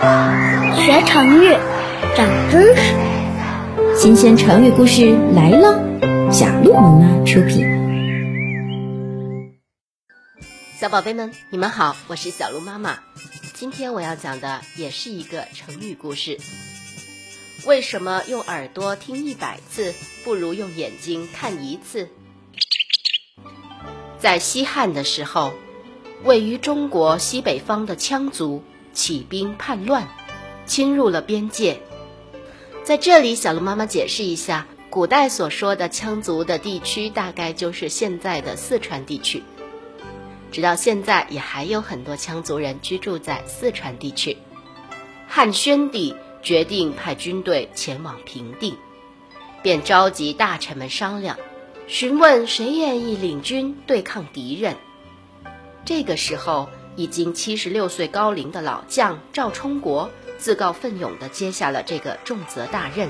学成语，长知识。新鲜成语故事来了，小鹿妈妈出品。小宝贝们，你们好，我是小鹿妈妈。今天我要讲的也是一个成语故事。为什么用耳朵听一百次，不如用眼睛看一次？在西汉的时候，位于中国西北方的羌族起兵叛乱，侵入了边界。在这里，小鹿妈妈解释一下，古代所说的羌族的地区，大概就是现在的四川地区。直到现在，也还有很多羌族人居住在四川地区。汉宣帝决定派军队前往平定，便召集大臣们商量。询问谁愿意领军对抗敌人。这个时候，已经七十六岁高龄的老将赵充国自告奋勇地接下了这个重责大任，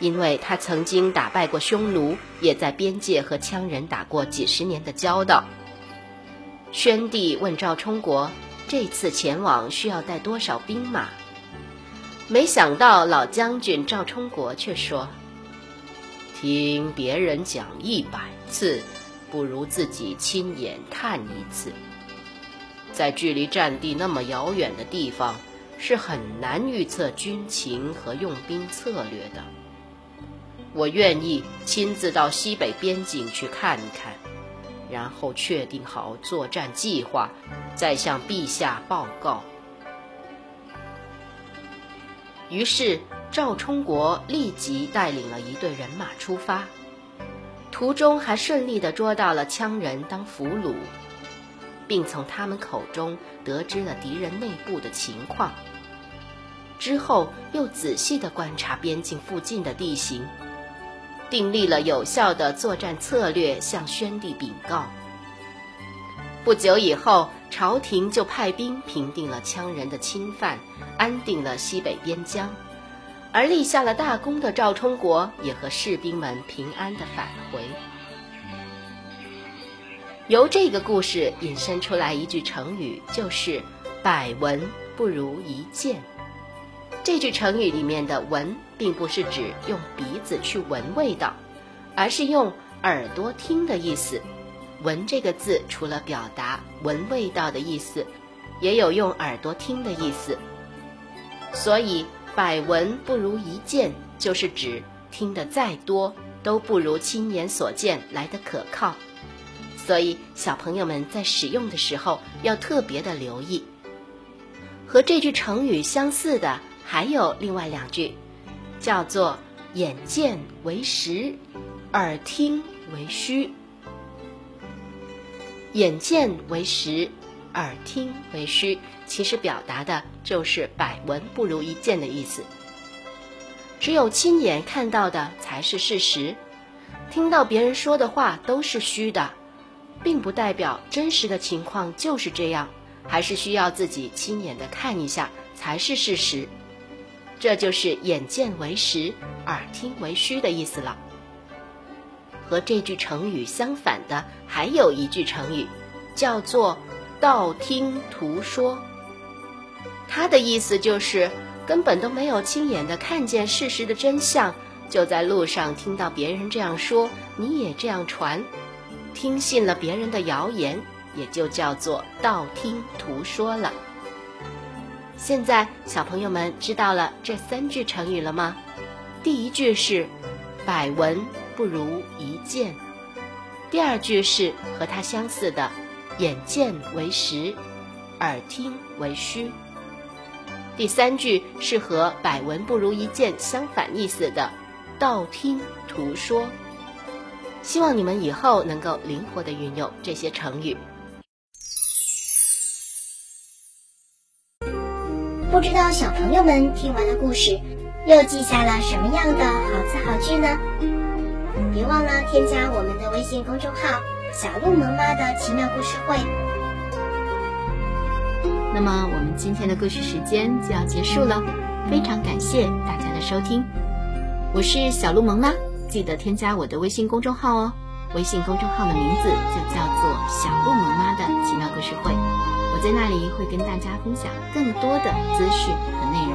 因为他曾经打败过匈奴，也在边界和羌人打过几十年的交道。宣帝问赵充国：“这次前往需要带多少兵马？”没想到老将军赵充国却说。听别人讲一百次，不如自己亲眼看一次。在距离战地那么遥远的地方，是很难预测军情和用兵策略的。我愿意亲自到西北边境去看看，然后确定好作战计划，再向陛下报告。于是。赵充国立即带领了一队人马出发，途中还顺利地捉到了羌人当俘虏，并从他们口中得知了敌人内部的情况。之后又仔细地观察边境附近的地形，订立了有效的作战策略，向宣帝禀告。不久以后，朝廷就派兵平定了羌人的侵犯，安定了西北边疆。而立下了大功的赵充国也和士兵们平安的返回。由这个故事引申出来一句成语，就是“百闻不如一见”。这句成语里面的“闻”并不是指用鼻子去闻味道，而是用耳朵听的意思。“闻”这个字除了表达闻味道的意思，也有用耳朵听的意思。所以。百闻不如一见，就是指听得再多，都不如亲眼所见来的可靠。所以小朋友们在使用的时候要特别的留意。和这句成语相似的还有另外两句，叫做“眼见为实，耳听为虚”。眼见为实。耳听为虚，其实表达的就是百闻不如一见的意思。只有亲眼看到的才是事实，听到别人说的话都是虚的，并不代表真实的情况就是这样，还是需要自己亲眼的看一下才是事实。这就是眼见为实，耳听为虚的意思了。和这句成语相反的还有一句成语，叫做。道听途说，他的意思就是根本都没有亲眼的看见事实的真相，就在路上听到别人这样说，你也这样传，听信了别人的谣言，也就叫做道听途说了。现在小朋友们知道了这三句成语了吗？第一句是百闻不如一见，第二句是和它相似的。眼见为实，耳听为虚。第三句是和百闻不如一见相反意思的，道听途说。希望你们以后能够灵活的运用这些成语。不知道小朋友们听完了故事，又记下了什么样的好词好句呢？别忘了添加我们的微信公众号。小鹿萌妈的奇妙故事会。那么，我们今天的故事时间就要结束了，非常感谢大家的收听。我是小鹿萌妈，记得添加我的微信公众号哦。微信公众号的名字就叫做“小鹿萌妈的奇妙故事会”。我在那里会跟大家分享更多的资讯和内容，